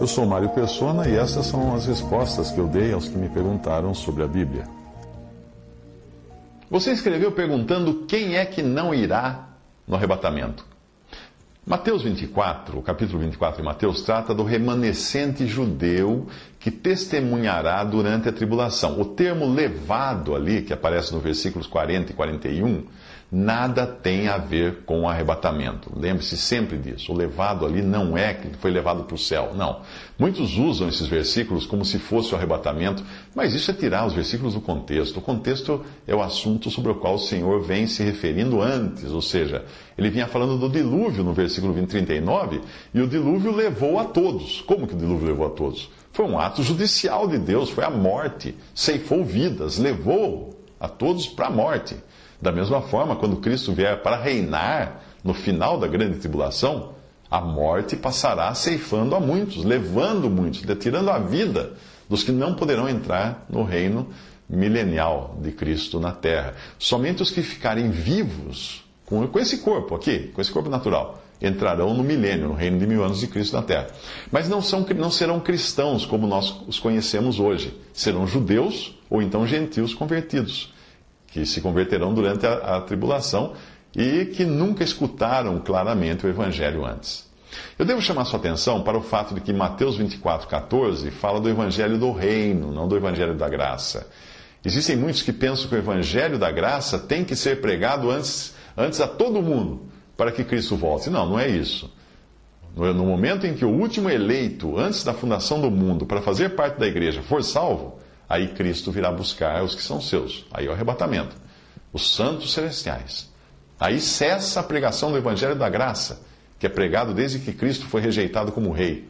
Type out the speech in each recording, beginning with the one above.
Eu sou Mário Persona e essas são as respostas que eu dei aos que me perguntaram sobre a Bíblia. Você escreveu perguntando quem é que não irá no arrebatamento. Mateus 24, o capítulo 24 de Mateus, trata do remanescente judeu que testemunhará durante a tribulação. O termo levado ali, que aparece no versículos 40 e 41, nada tem a ver com o arrebatamento. Lembre-se sempre disso. O levado ali não é que foi levado para o céu, não. Muitos usam esses versículos como se fosse o arrebatamento, mas isso é tirar os versículos do contexto. O contexto é o assunto sobre o qual o Senhor vem se referindo antes, ou seja, ele vinha falando do dilúvio no versículo 20, 39, e o dilúvio levou a todos. Como que o dilúvio levou a todos? Foi um ato judicial de Deus, foi a morte, ceifou vidas, levou a todos para a morte. Da mesma forma, quando Cristo vier para reinar no final da grande tribulação, a morte passará ceifando a muitos, levando muitos, tirando a vida dos que não poderão entrar no reino milenial de Cristo na terra. Somente os que ficarem vivos com, esse corpo aqui, com esse corpo natural, entrarão no milênio, no reino de mil anos de Cristo na terra. Mas não, são, não serão cristãos como nós os conhecemos hoje. Serão judeus ou então gentios convertidos que se converterão durante a, a tribulação e que nunca escutaram claramente o Evangelho antes. Eu devo chamar sua atenção para o fato de que Mateus 24, 14 fala do Evangelho do Reino, não do Evangelho da Graça. Existem muitos que pensam que o Evangelho da Graça tem que ser pregado antes, antes a todo mundo, para que Cristo volte. Não, não é isso. No momento em que o último eleito, antes da fundação do mundo, para fazer parte da igreja, for salvo, aí Cristo virá buscar os que são seus. Aí é o arrebatamento. Os santos celestiais. Aí cessa a pregação do Evangelho da Graça, que é pregado desde que Cristo foi rejeitado como rei.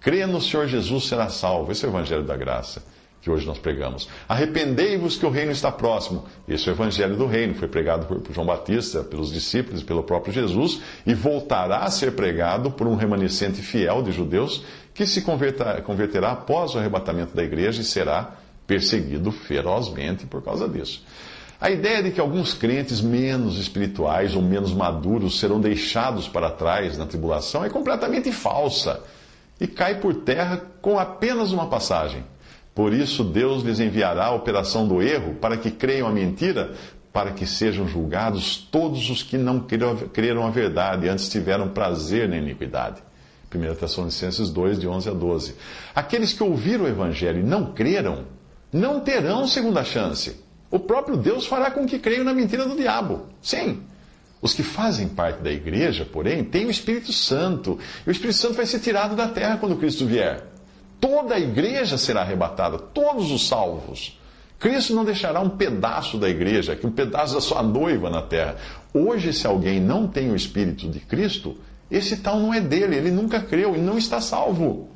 Crê no Senhor Jesus, será salvo. Esse é o Evangelho da Graça que hoje nós pregamos. Arrependei-vos que o reino está próximo. Esse é o Evangelho do Reino, foi pregado por João Batista, pelos discípulos pelo próprio Jesus, e voltará a ser pregado por um remanescente fiel de judeus que se converterá após o arrebatamento da igreja e será perseguido ferozmente por causa disso. A ideia de que alguns crentes menos espirituais ou menos maduros serão deixados para trás na tribulação é completamente falsa e cai por terra com apenas uma passagem. Por isso, Deus lhes enviará a operação do erro para que creiam a mentira, para que sejam julgados todos os que não creram a verdade antes tiveram prazer na iniquidade. 1 Tessalonicenses 2, de 11 a 12. Aqueles que ouviram o Evangelho e não creram, não terão segunda chance. O próprio Deus fará com que creiam na mentira do diabo. Sim. Os que fazem parte da igreja, porém, têm o Espírito Santo. E o Espírito Santo vai ser tirado da terra quando Cristo vier. Toda a igreja será arrebatada, todos os salvos. Cristo não deixará um pedaço da igreja, que um pedaço da sua noiva na terra. Hoje, se alguém não tem o Espírito de Cristo, esse tal não é dele, ele nunca creu e não está salvo.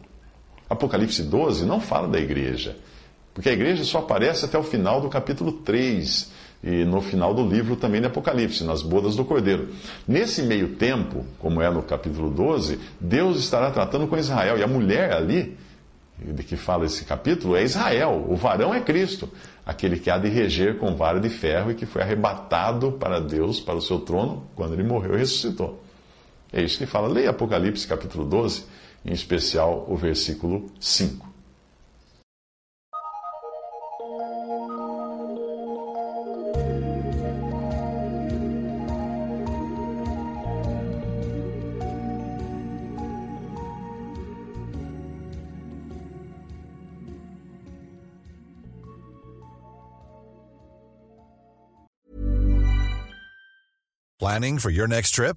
Apocalipse 12 não fala da igreja. Porque a igreja só aparece até o final do capítulo 3 e no final do livro também de Apocalipse, nas bodas do Cordeiro. Nesse meio tempo, como é no capítulo 12, Deus estará tratando com Israel. E a mulher ali, de que fala esse capítulo, é Israel. O varão é Cristo, aquele que há de reger com vara de ferro e que foi arrebatado para Deus, para o seu trono, quando ele morreu e ressuscitou. É isso que fala. Leia Apocalipse capítulo 12, em especial o versículo 5. Planning for your next trip?